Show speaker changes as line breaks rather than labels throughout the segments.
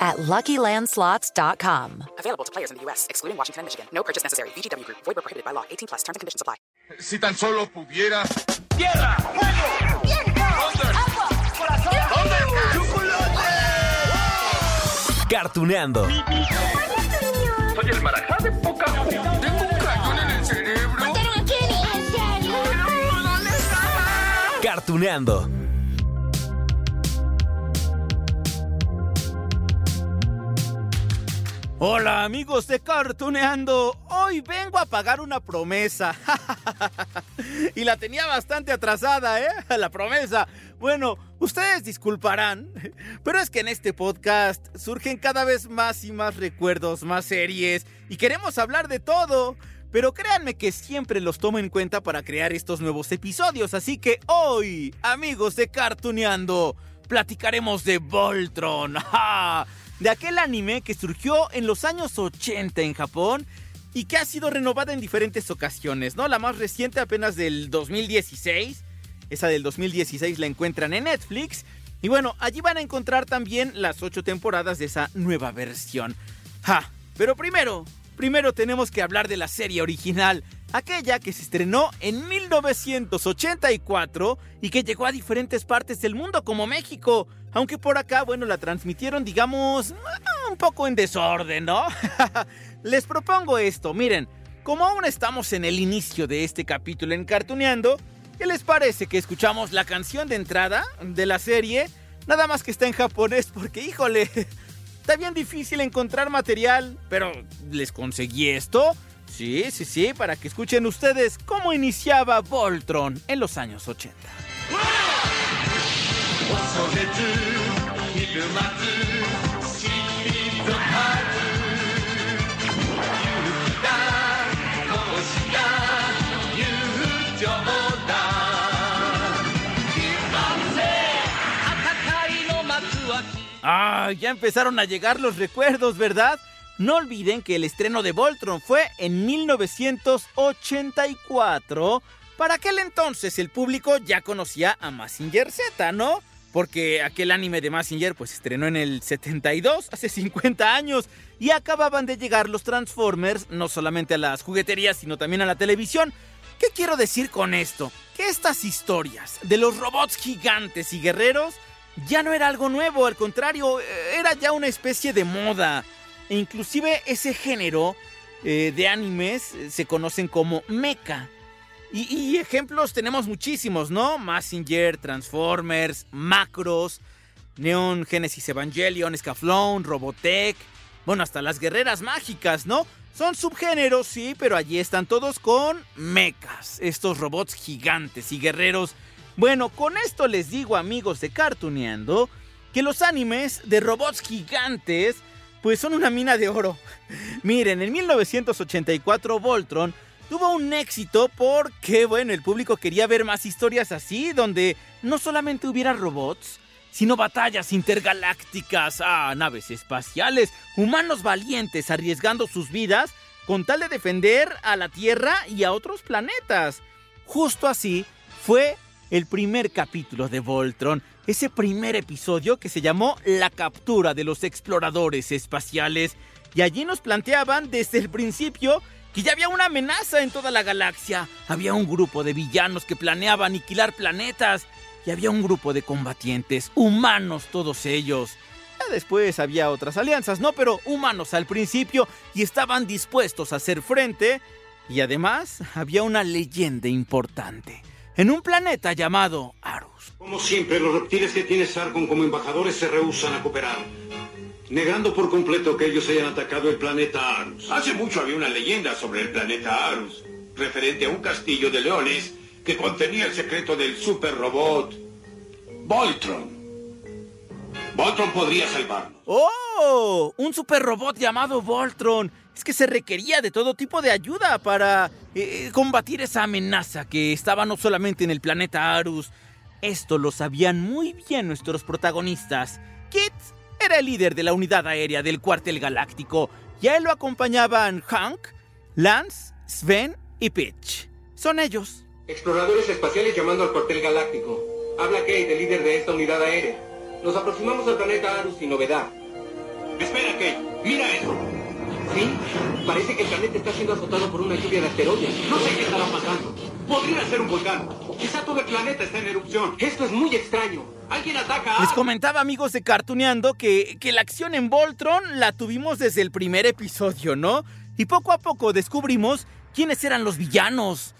at LuckyLandSlots.com.
Available to players in the U.S., excluding Washington and Michigan. No purchase necessary. VGW Group. Void prohibited by law. 18 plus. Terms and conditions apply.
Si tan solo pudiera.
¡Tierra! ¡Fuego!
¡Agua!
¡Corazón!
¡Chocolate!
Cartuneando.
Soy el marajá de poca Tengo un cañón en el cerebro.
Cartuneando.
Hola amigos de Cartuneando, hoy vengo a pagar una promesa. y la tenía bastante atrasada, ¿eh? La promesa. Bueno, ustedes disculparán, pero es que en este podcast surgen cada vez más y más recuerdos, más series, y queremos hablar de todo. Pero créanme que siempre los tomo en cuenta para crear estos nuevos episodios, así que hoy, amigos de Cartuneando, platicaremos de Voltron. ¡Ja! De aquel anime que surgió en los años 80 en Japón y que ha sido renovada en diferentes ocasiones, ¿no? La más reciente apenas del 2016, esa del 2016 la encuentran en Netflix y bueno, allí van a encontrar también las ocho temporadas de esa nueva versión. ¡Ja! Pero primero, primero tenemos que hablar de la serie original, aquella que se estrenó en 1984 y que llegó a diferentes partes del mundo como México. Aunque por acá, bueno, la transmitieron, digamos, un poco en desorden, ¿no? Les propongo esto, miren, como aún estamos en el inicio de este capítulo en Cartuneando, ¿qué les parece que escuchamos la canción de entrada de la serie? Nada más que está en japonés porque, híjole, está bien difícil encontrar material, pero les conseguí esto. Sí, sí, sí, para que escuchen ustedes cómo iniciaba Voltron en los años 80. Ah, ya empezaron a llegar los recuerdos, ¿verdad? No olviden que el estreno de Voltron fue en 1984. Para aquel entonces el público ya conocía a Massinger Z, ¿no? Porque aquel anime de Massinger pues estrenó en el 72, hace 50 años, y acababan de llegar los Transformers no solamente a las jugueterías, sino también a la televisión. ¿Qué quiero decir con esto? Que estas historias de los robots gigantes y guerreros ya no era algo nuevo, al contrario, era ya una especie de moda. E inclusive ese género eh, de animes se conocen como mecha. Y, y, ejemplos tenemos muchísimos, ¿no? Massinger, Transformers, Macros, Neon Genesis Evangelion, Scaflón, Robotech, bueno, hasta las guerreras mágicas, ¿no? Son subgéneros, sí, pero allí están todos con mechas, estos robots gigantes y guerreros. Bueno, con esto les digo, amigos de Cartuneando, que los animes de robots gigantes, pues son una mina de oro. Miren, en 1984 Voltron tuvo un éxito porque, bueno, el público quería ver más historias así, donde no solamente hubiera robots, sino batallas intergalácticas, ah, naves espaciales, humanos valientes arriesgando sus vidas con tal de defender a la Tierra y a otros planetas. Justo así fue el primer capítulo de Voltron, ese primer episodio que se llamó La captura de los exploradores espaciales, y allí nos planteaban desde el principio que ya había una amenaza en toda la galaxia. Había un grupo de villanos que planeaba aniquilar planetas y había un grupo de combatientes, humanos todos ellos. Ya después había otras alianzas, ¿no? Pero humanos al principio y estaban dispuestos a hacer frente. Y además había una leyenda importante. En un planeta llamado Arus.
Como siempre, los reptiles que tiene Sargon como embajadores se rehusan a cooperar negando por completo que ellos hayan atacado el planeta Arus.
Hace mucho había una leyenda sobre el planeta Arus, referente a un castillo de leones que contenía el secreto del super robot Voltron. Voltron podría salvarnos.
¡Oh! Un super robot llamado Voltron. Es que se requería de todo tipo de ayuda para eh, combatir esa amenaza que estaba no solamente en el planeta Arus. Esto lo sabían muy bien nuestros protagonistas. Kit era el líder de la unidad aérea del cuartel galáctico y a él lo acompañaban Hank, Lance, Sven y Pitch. Son ellos.
Exploradores espaciales llamando al cuartel galáctico. Habla Kate, el líder de esta unidad aérea. Nos aproximamos al planeta Arus sin novedad.
Espera, Kate. Mira eso.
¿Sí? Parece que el planeta está siendo azotado por una lluvia de asteroides.
No sé qué estará pasando. Podría ser un volcán. Quizá todo el planeta está en erupción.
Esto es muy extraño.
Alguien ataca. a-
Les comentaba, amigos de Cartuneando, que, que la acción en Voltron la tuvimos desde el primer episodio, ¿no? Y poco a poco descubrimos quiénes eran los villanos.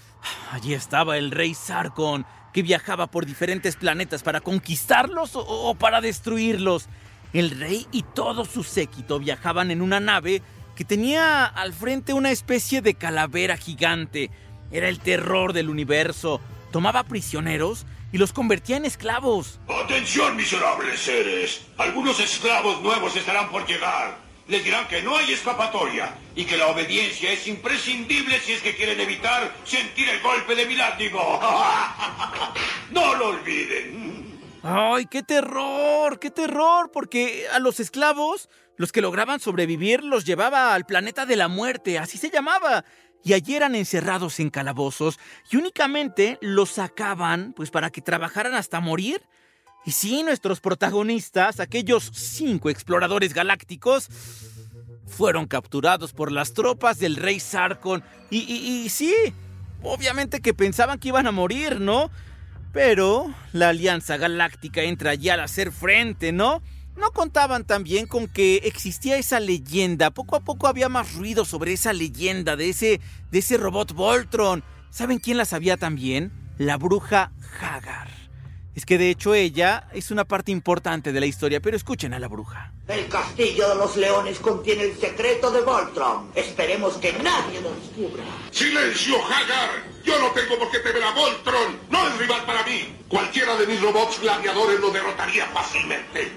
Allí estaba el rey Sarkon, que viajaba por diferentes planetas para conquistarlos o, o para destruirlos. El rey y todo su séquito viajaban en una nave que tenía al frente una especie de calavera gigante. Era el terror del universo. Tomaba prisioneros y los convertía en esclavos.
Atención, miserables seres. Algunos esclavos nuevos estarán por llegar. Les dirán que no hay escapatoria y que la obediencia es imprescindible si es que quieren evitar sentir el golpe de mi látigo. no lo olviden.
¡Ay, qué terror! ¡Qué terror! Porque a los esclavos, los que lograban sobrevivir, los llevaba al planeta de la muerte, así se llamaba. Y allí eran encerrados en calabozos y únicamente los sacaban, pues para que trabajaran hasta morir. Y sí, nuestros protagonistas, aquellos cinco exploradores galácticos, fueron capturados por las tropas del rey Sarkon. Y, y- y sí, obviamente que pensaban que iban a morir, ¿no? Pero la Alianza Galáctica entra ya al hacer frente, ¿no? No contaban también con que existía esa leyenda. Poco a poco había más ruido sobre esa leyenda de ese, de ese robot Voltron. ¿Saben quién la sabía también? La bruja Hagar. Es que de hecho ella es una parte importante de la historia, pero escuchen a la bruja.
El castillo de los leones contiene el secreto de Voltron. Esperemos que nadie lo descubra.
¡Silencio, Hagar! Yo no tengo por qué temer a Voltron. No es rival para mí. Cualquiera de mis robots gladiadores lo derrotaría fácilmente.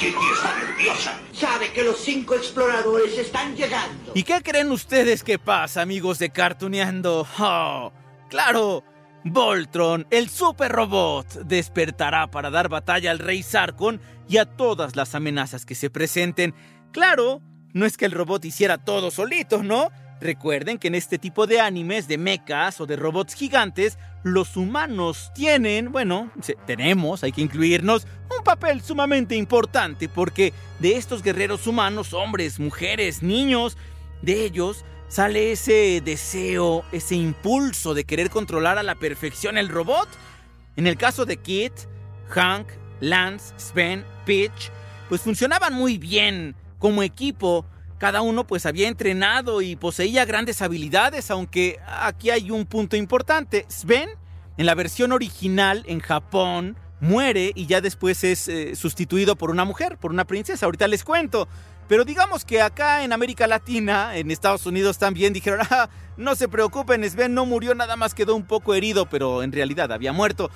Kitty está nerviosa.
Sabe que los cinco exploradores están llegando.
¿Y qué creen ustedes que pasa, amigos de Cartuneando? Oh, claro, Voltron, el super robot, despertará para dar batalla al rey Sarkon y a todas las amenazas que se presenten. Claro, no es que el robot hiciera todo solito, ¿no? Recuerden que en este tipo de animes de mechas o de robots gigantes, los humanos tienen, bueno, tenemos, hay que incluirnos, un papel sumamente importante porque de estos guerreros humanos, hombres, mujeres, niños, de ellos sale ese deseo, ese impulso de querer controlar a la perfección el robot. En el caso de Kit, Hank, Lance, Sven, Pitch, pues funcionaban muy bien como equipo. Cada uno pues había entrenado y poseía grandes habilidades, aunque aquí hay un punto importante. Sven, en la versión original en Japón, muere y ya después es eh, sustituido por una mujer, por una princesa. Ahorita les cuento. Pero digamos que acá en América Latina, en Estados Unidos también dijeron, ah, no se preocupen, Sven no murió, nada más quedó un poco herido, pero en realidad había muerto.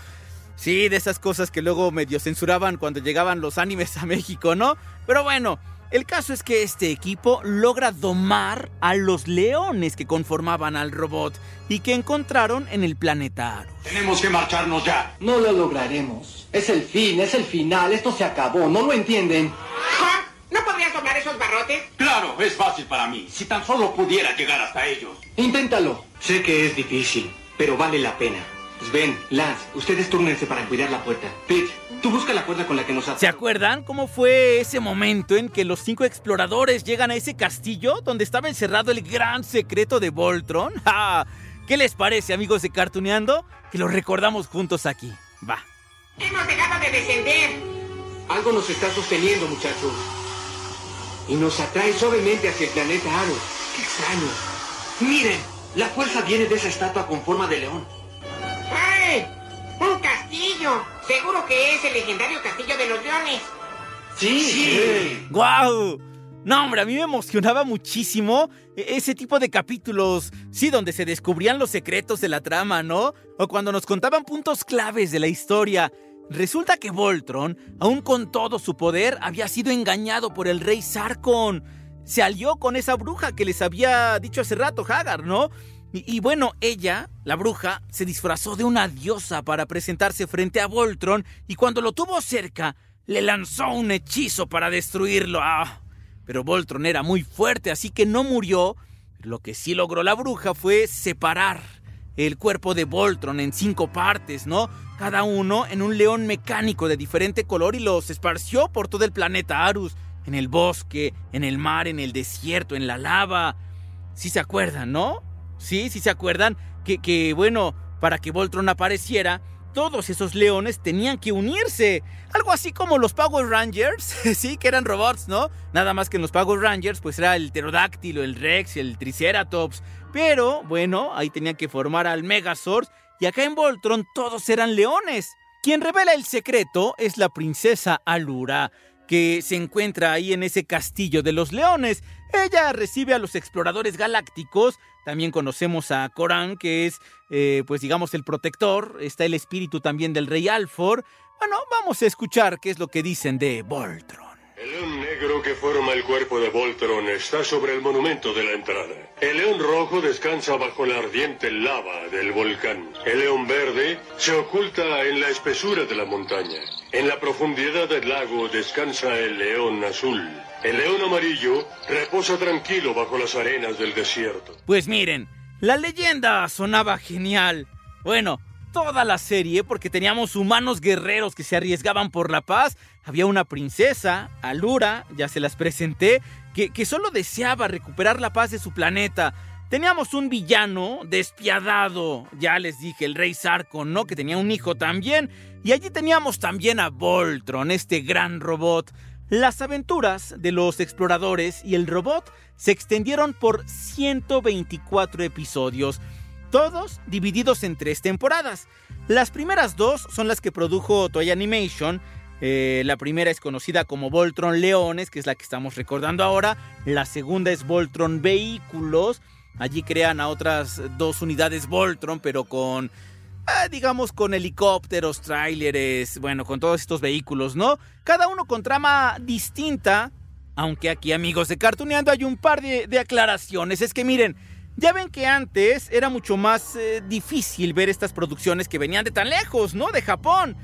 Sí, de esas cosas que luego medio censuraban cuando llegaban los animes a México, ¿no? Pero bueno, el caso es que este equipo logra domar a los leones que conformaban al robot y que encontraron en el planeta Arus.
Tenemos que marcharnos ya.
No lo lograremos. Es el fin, es el final. Esto se acabó. ¿No lo entienden?
¿no podrías doblar esos barrotes?
Claro, es fácil para mí. Si tan solo pudiera llegar hasta ellos.
Inténtalo.
Sé que es difícil, pero vale la pena.
Sven, Lance, ustedes túrnense para cuidar la puerta. Pete, tú busca la cuerda con la que nos
¿Se acuerdan cómo fue ese momento en que los cinco exploradores llegan a ese castillo donde estaba encerrado el gran secreto de Voltron? ¡Ja! ¿Qué les parece, amigos de Cartuneando? Que lo recordamos juntos aquí. Va.
Hemos dejado de descender.
Algo nos está sosteniendo, muchachos. Y nos atrae suavemente hacia el planeta Arus. Qué extraño. Miren, la fuerza viene de esa estatua con forma de león.
¡Un castillo! Seguro que es el legendario castillo de los leones.
Sí.
¡Guau! No, hombre, a mí me emocionaba muchísimo e- ese tipo de capítulos, sí, donde se descubrían los secretos de la trama, ¿no? O cuando nos contaban puntos claves de la historia. Resulta que Voltron, aun con todo su poder, había sido engañado por el rey Sarkon. se alió con esa bruja que les había dicho hace rato Hagar, ¿no? Y, bueno, ella, la bruja, se disfrazó de una diosa para presentarse frente a Voltron y cuando lo tuvo cerca, le lanzó un hechizo para destruirlo. Ah, pero Voltron era muy fuerte, así que no murió. Lo que sí logró la bruja fue separar el cuerpo de Voltron en cinco partes, ¿no? Cada uno en un león mecánico de diferente color y los esparció por todo el planeta Arus, en el bosque, en el mar, en el desierto, en la lava. Si se acuerdan, ¿no? Sí, sí se acuerdan que, que, bueno, para que Voltron apareciera, todos esos leones tenían que unirse. Algo así como los Power Rangers, sí, que eran robots, ¿no? Nada más que en los Power Rangers, pues era el pterodáctilo, el Rex, el Triceratops. Pero, bueno, ahí tenían que formar al Megazord. Y acá en Voltron todos eran leones. Quien revela el secreto es la princesa Alura, que se encuentra ahí en ese castillo de los leones. Ella recibe a los exploradores galácticos. También conocemos a Corán, que es, eh, pues digamos, el protector. Está el espíritu también del rey Alfor. Bueno, vamos a escuchar qué es lo que dicen de Voltron.
El león negro que forma el cuerpo de Voltron está sobre el monumento de la entrada. El león rojo descansa bajo la ardiente lava del volcán. El león verde se oculta en la espesura de la montaña. En la profundidad del lago descansa el león azul. El león amarillo reposa tranquilo bajo las arenas del desierto.
Pues miren, la leyenda sonaba genial. Bueno, toda la serie porque teníamos humanos guerreros que se arriesgaban por la paz. Había una princesa, Alura, ya se las presenté, que, que solo deseaba recuperar la paz de su planeta. Teníamos un villano despiadado, ya les dije, el rey Sarkon, ¿no? Que tenía un hijo también. Y allí teníamos también a Voltron, este gran robot. Las aventuras de los exploradores y el robot se extendieron por 124 episodios todos divididos en tres temporadas. Las primeras dos son las que produjo Toy Animation. Eh, la primera es conocida como Voltron Leones, que es la que estamos recordando ahora. La segunda es Voltron Vehículos. Allí crean a otras dos unidades Voltron, pero con, eh, digamos, con helicópteros, tráileres, bueno, con todos estos vehículos, ¿no? Cada uno con trama distinta. Aunque aquí, amigos de Cartuneando, hay un par de, de aclaraciones. Es que miren, ya ven que antes era mucho más eh, difícil ver estas producciones que venían de tan lejos, ¿no? De Japón.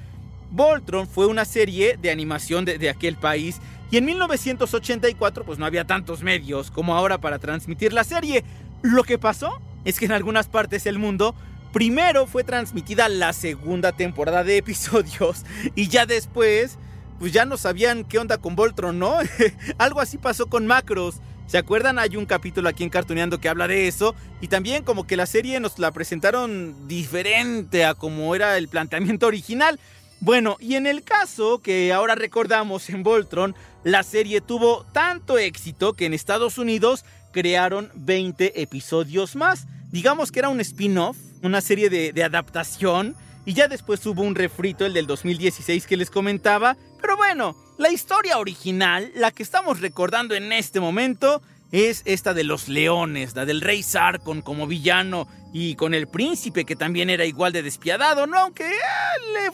Voltron fue una serie de animación de, aquel país y en 1984 pues no había tantos medios como ahora para transmitir la serie. Lo que pasó es que en algunas partes del mundo primero fue transmitida la segunda temporada de episodios y ya después pues ya no sabían qué onda con Voltron, ¿no? Algo así pasó con Macros. ¿Se acuerdan? Hay un capítulo aquí en Cartuneando que habla de eso. Y también como que la serie nos la presentaron diferente a como era el planteamiento original. Bueno, y en el caso que ahora recordamos en Voltron, la serie tuvo tanto éxito que en Estados Unidos crearon 20 episodios más. Digamos que era un spin-off, una serie de, de adaptación. Y ya después hubo un refrito, el del 2016 que les comentaba. Pero bueno, la historia original, la que estamos recordando en este momento, es esta de los leones, la del rey Sarkon como villano y con el príncipe que también era igual de despiadado, ¿no? Aunque eh,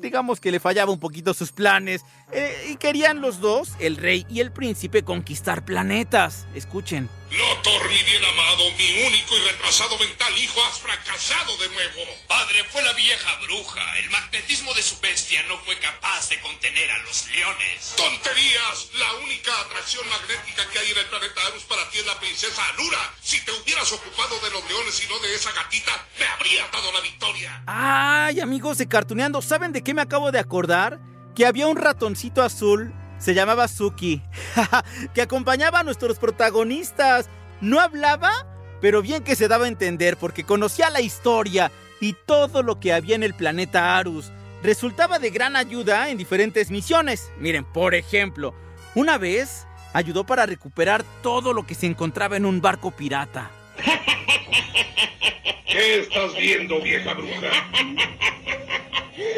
digamos que le fallaba un poquito sus planes eh, y querían los dos, el rey y el príncipe, conquistar planetas. Escuchen.
Lothor, mi bien amado, mi único y retrasado mental hijo, has fracasado de nuevo.
Padre, fue la vieja bruja. El magnetismo de su bestia no fue capaz de contener a los leones.
¡Tonterías! La única atracción magnética que hay en el planeta Arus para ti es la princesa Alura. Si te hubieras ocupado de los leones y no de esa gatita, me habría dado la victoria.
Ay, amigos de Cartuneando, ¿saben de qué me acabo de acordar? Que había un ratoncito azul se llamaba Suki, que acompañaba a nuestros protagonistas. No hablaba, pero bien que se daba a entender porque conocía la historia y todo lo que había en el planeta Arus. Resultaba de gran ayuda en diferentes misiones. Miren, por ejemplo, una vez ayudó para recuperar todo lo que se encontraba en un barco pirata.
¿Qué estás viendo, vieja bruja?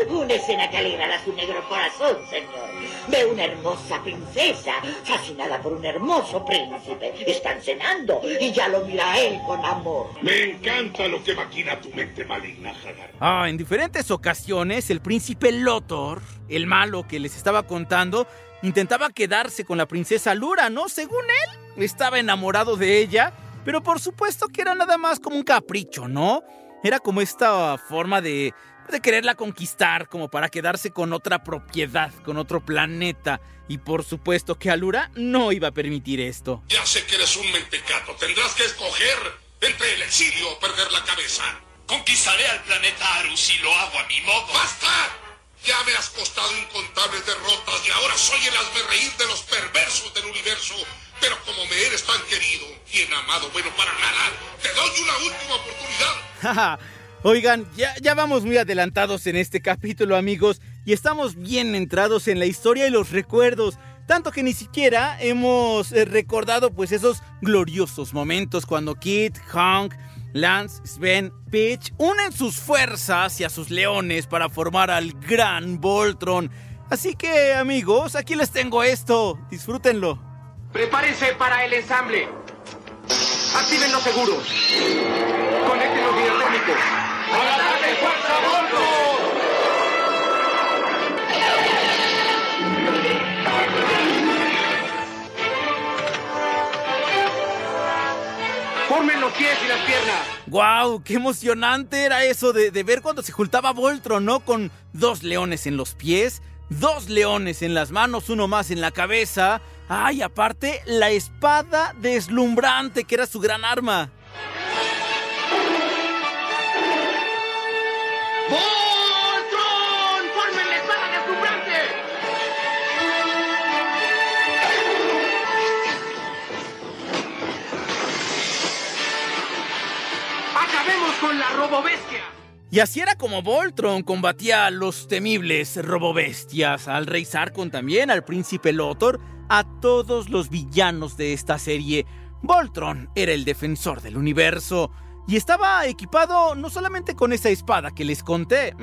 Una escena que alegrará su negro corazón, señor. Ve una hermosa princesa, fascinada por un hermoso príncipe. Están cenando y ya lo mira a él con amor.
Me encanta lo que maquina tu mente maligna, Hagar.
Ah, en diferentes ocasiones el príncipe Lothor, el malo que les estaba contando, intentaba quedarse con la princesa Lura, ¿no? Según él, estaba enamorado de ella, pero por supuesto que era nada más como un capricho, ¿no? Era como esta forma de, de quererla conquistar, como para quedarse con otra propiedad, con otro planeta. Y por supuesto que Alura no iba a permitir esto.
Ya sé que eres un mentecato. Tendrás que escoger entre el exilio o perder la cabeza. Conquistaré al planeta Arus y lo hago a mi modo. ¡Basta! Ya me has costado incontables derrotas y ahora soy el reír de los perversos del universo. Pero como me eres tan querido, bien amado, bueno para nada, te doy una última oportunidad.
Oigan, ya, vamos muy adelantados en este capítulo, amigos, y estamos bien entrados en la historia y los recuerdos. Tanto que ni siquiera hemos eh, recordado pues esos gloriosos momentos cuando Kit, Hank, Lance, Sven, Peach unen sus fuerzas y a sus leones para formar al gran Voltron. Así que amigos, aquí les tengo esto. Disfrútenlo.
Prepárense para el ensamble. Activen los seguros. Conecten los videotécnicos.
¡Al fuerza Voltron!
¡Formen los pies y las piernas!
¡Guau! ¡Qué emocionante era eso de, ver cuando se juntaba Voltron, ¿no? Con dos leones en los pies, dos leones en las manos, uno más en la cabeza. ¡Ay, aparte, la espada deslumbrante que era su gran arma!
Con la robobestia.
Y así era como Voltron combatía a los temibles robobestias, al rey Sarkon también, al príncipe Lothor, a todos los villanos de esta serie. Voltron era el defensor del universo y estaba equipado no solamente con esa espada que les conté,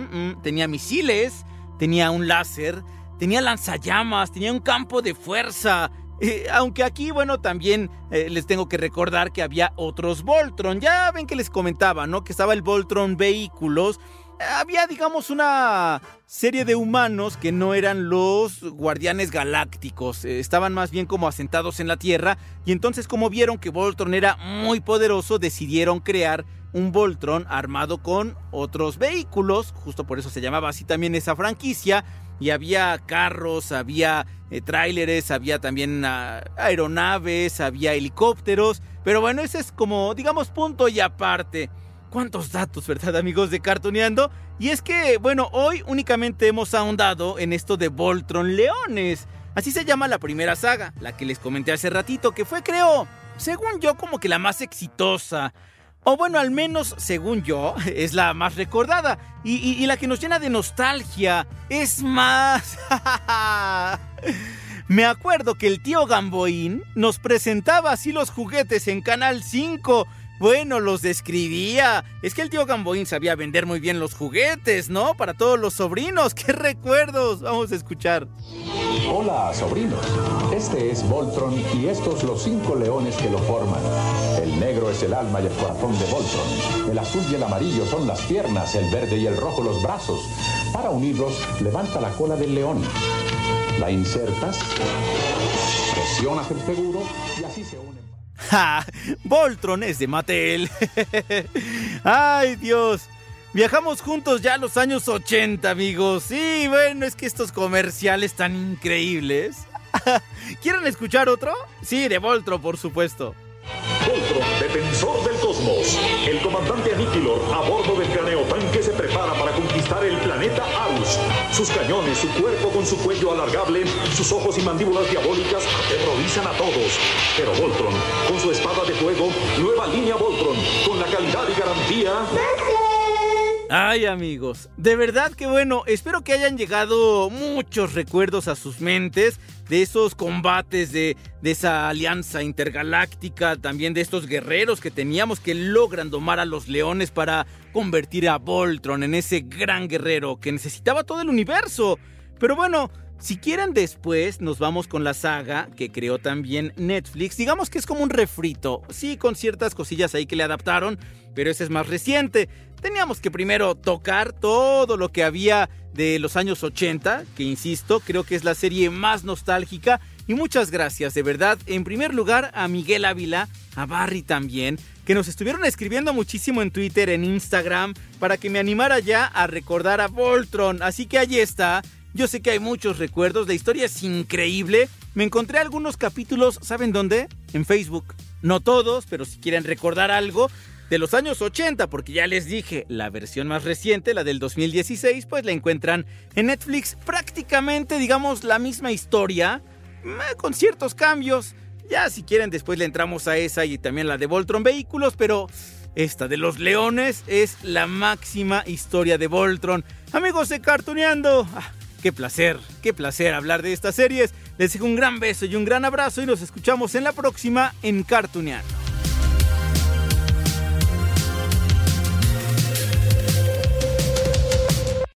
tenía misiles, tenía un láser, tenía lanzallamas, tenía un campo de fuerza, eh, aunque aquí, bueno, también eh, les tengo que recordar que había otros Voltron. Ya ven que les comentaba, ¿no? Que estaba el Voltron Vehículos. Había, digamos, una serie de humanos que no eran los guardianes galácticos. Eh, estaban más bien como asentados en la Tierra. Y entonces, como vieron que Voltron era muy poderoso, decidieron crear un Voltron armado con otros vehículos. Justo por eso se llamaba así también esa franquicia y había carros, había eh, tráileres, había también ah, aeronaves, había helicópteros, pero bueno, ese es como, digamos, punto y aparte. ¿Cuántos datos, verdad, amigos de Cartoneando? Y es que, bueno, hoy únicamente hemos ahondado en esto de Voltron Leones. Así se llama la primera saga, la que les comenté hace ratito, que fue, creo, según yo, como que la más exitosa. O bueno, al menos, según yo, es la más recordada y, la que nos llena de nostalgia. Es más... Me acuerdo que el tío Gamboín nos presentaba así los juguetes en Canal 5 bueno, los describía. Es que el tío Gamboín sabía vender muy bien los juguetes, ¿no? Para todos los sobrinos. ¡Qué recuerdos! Vamos a escuchar.
Hola, sobrinos. Este es Voltron y estos los cinco leones que lo forman. El negro es el alma y el corazón de Voltron. El azul y el amarillo son las piernas, el verde y el rojo los brazos. Para unirlos, levanta la cola del león. La insertas, presionas el seguro
¡Ja! Voltron es de Mattel. ¡Ay, Dios! Viajamos juntos ya a los años 80, amigos. Sí, bueno, es que estos comerciales tan increíbles. ¿Quieren escuchar otro? Sí, de Voltron, por supuesto.
Voltron, defensor del cosmos. El comandante Aniquilor, a bordo del craneo tanque, se prepara para conquistar el planeta Arus. Sus cañones, su cuerpo con su cuello alargable, sus ojos y mandíbulas diabólicas aterrorizan a todos. Pero Voltron, con su espada de fuego, nueva línea Voltron, con la calidad y garantía.
Ay amigos, de verdad que bueno, espero que hayan llegado muchos recuerdos a sus mentes de esos combates, de, de, esa alianza intergaláctica, también de estos guerreros que teníamos que logran domar a los leones para convertir a Voltron en ese gran guerrero que necesitaba todo el universo. Pero bueno, si quieren después nos vamos con la saga que creó también Netflix. Digamos que es como un refrito, sí, con ciertas cosillas ahí que le adaptaron, pero ese es más reciente. Teníamos que primero tocar todo lo que había de los años 80, que insisto, creo que es la serie más nostálgica. Y muchas gracias, de verdad, en primer lugar a Miguel Ávila, a Barry también, que nos estuvieron escribiendo muchísimo en Twitter, en Instagram, para que me animara ya a recordar a Voltron. Así que ahí está. Yo sé que hay muchos recuerdos, la historia es increíble. Me encontré algunos capítulos, ¿saben dónde? En Facebook. No todos, pero si quieren recordar algo, de los años 80, porque ya les dije, la versión más reciente, la del 2016, pues la encuentran en Netflix prácticamente, digamos, la misma historia, eh, con ciertos cambios. Ya si quieren después le entramos a esa y también la de Voltron Vehículos, pero esta de los leones es la máxima historia de Voltron. Amigos de Cartuneando, ah, qué placer, qué placer hablar de estas series. Les dejo un gran beso y un gran abrazo y nos escuchamos en la próxima en Cartuneando.